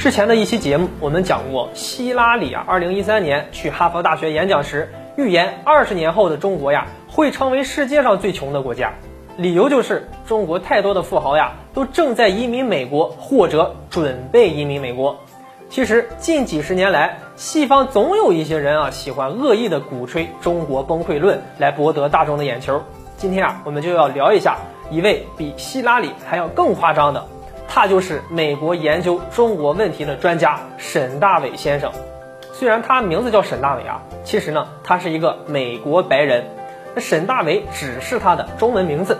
之前的一期节目，我们讲过，希拉里啊，二零一三年去哈佛大学演讲时，预言二十年后的中国呀，会成为世界上最穷的国家。理由就是中国太多的富豪呀，都正在移民美国或者准备移民美国。其实近几十年来，西方总有一些人啊，喜欢恶意的鼓吹中国崩溃论，来博得大众的眼球。今天啊，我们就要聊一下一位比希拉里还要更夸张的，他就是美国研究中国问题的专家沈大伟先生。虽然他名字叫沈大伟啊，其实呢，他是一个美国白人。那沈大伟只是他的中文名字。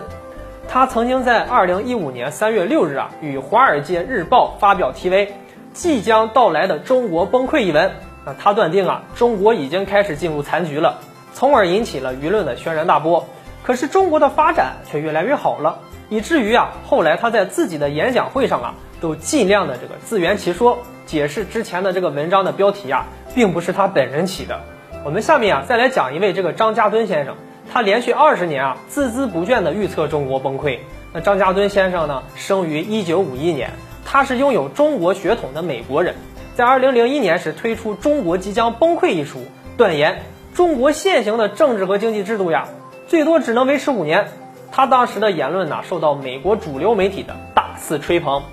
他曾经在二零一五年三月六日啊，与《华尔街日报》发表题为《即将到来的中国崩溃》一文。那他断定啊，中国已经开始进入残局了，从而引起了舆论的轩然大波。可是中国的发展却越来越好了，以至于啊，后来他在自己的演讲会上啊，都尽量的这个自圆其说，解释之前的这个文章的标题啊，并不是他本人起的。我们下面啊，再来讲一位这个张家敦先生。他连续二十年啊，孜孜不倦地预测中国崩溃。那张家敦先生呢，生于一九五一年，他是拥有中国血统的美国人。在二零零一年时推出《中国即将崩溃》一书，断言中国现行的政治和经济制度呀，最多只能维持五年。他当时的言论呢，受到美国主流媒体的大肆吹捧，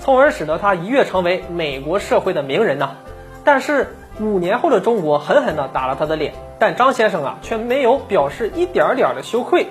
从而使得他一跃成为美国社会的名人呐。但是五年后的中国狠狠地打了他的脸。但张先生啊，却没有表示一点点的羞愧。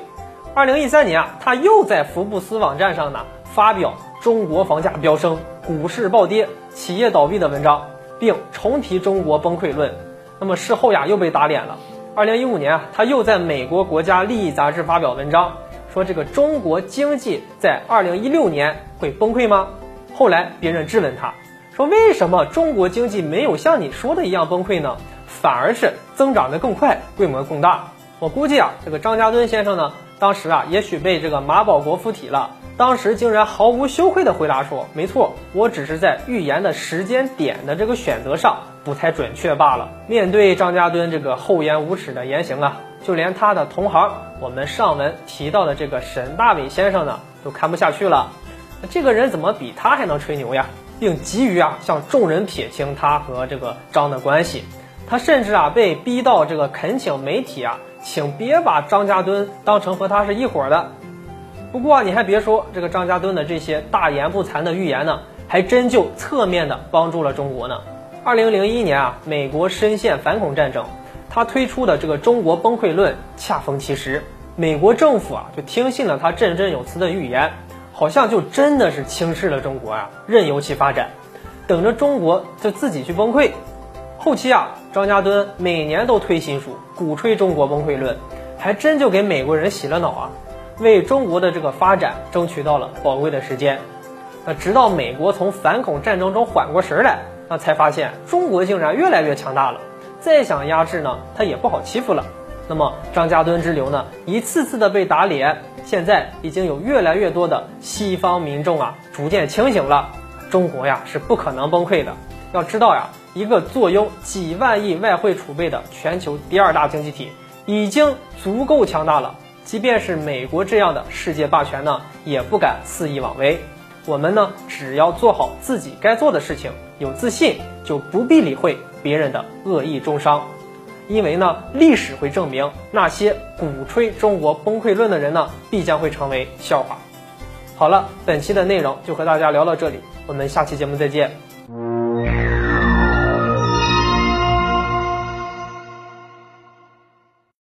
二零一三年啊，他又在福布斯网站上呢发表“中国房价飙升、股市暴跌、企业倒闭”的文章，并重提中国崩溃论。那么事后呀，又被打脸了。二零一五年啊，他又在美国国家利益杂志发表文章，说这个中国经济在二零一六年会崩溃吗？后来别人质问他说，为什么中国经济没有像你说的一样崩溃呢？反而是增长的更快，规模更大。我估计啊，这个张家敦先生呢，当时啊，也许被这个马保国附体了。当时竟然毫无羞愧的回答说：“没错，我只是在预言的时间点的这个选择上不太准确罢了。”面对张家敦这个厚颜无耻的言行啊，就连他的同行，我们上文提到的这个沈大伟先生呢，都看不下去了。这个人怎么比他还能吹牛呀？并急于啊，向众人撇清他和这个张的关系。他甚至啊被逼到这个恳请媒体啊，请别把张家敦当成和他是一伙的。不过你还别说，这个张家敦的这些大言不惭的预言呢，还真就侧面的帮助了中国呢。二零零一年啊，美国深陷反恐战争，他推出的这个中国崩溃论恰逢其时，美国政府啊就听信了他振振有词的预言，好像就真的是轻视了中国啊，任由其发展，等着中国就自己去崩溃。后期啊，张家敦每年都推新书，鼓吹中国崩溃论，还真就给美国人洗了脑啊，为中国的这个发展争取到了宝贵的时间。那直到美国从反恐战争中缓过神来，那才发现中国竟然越来越强大了，再想压制呢，他也不好欺负了。那么张家敦之流呢，一次次的被打脸，现在已经有越来越多的西方民众啊，逐渐清醒了，中国呀是不可能崩溃的。要知道呀。一个坐拥几万亿外汇储备的全球第二大经济体，已经足够强大了。即便是美国这样的世界霸权呢，也不敢肆意妄为。我们呢，只要做好自己该做的事情，有自信，就不必理会别人的恶意中伤。因为呢，历史会证明，那些鼓吹中国崩溃论的人呢，必将会成为笑话。好了，本期的内容就和大家聊到这里，我们下期节目再见。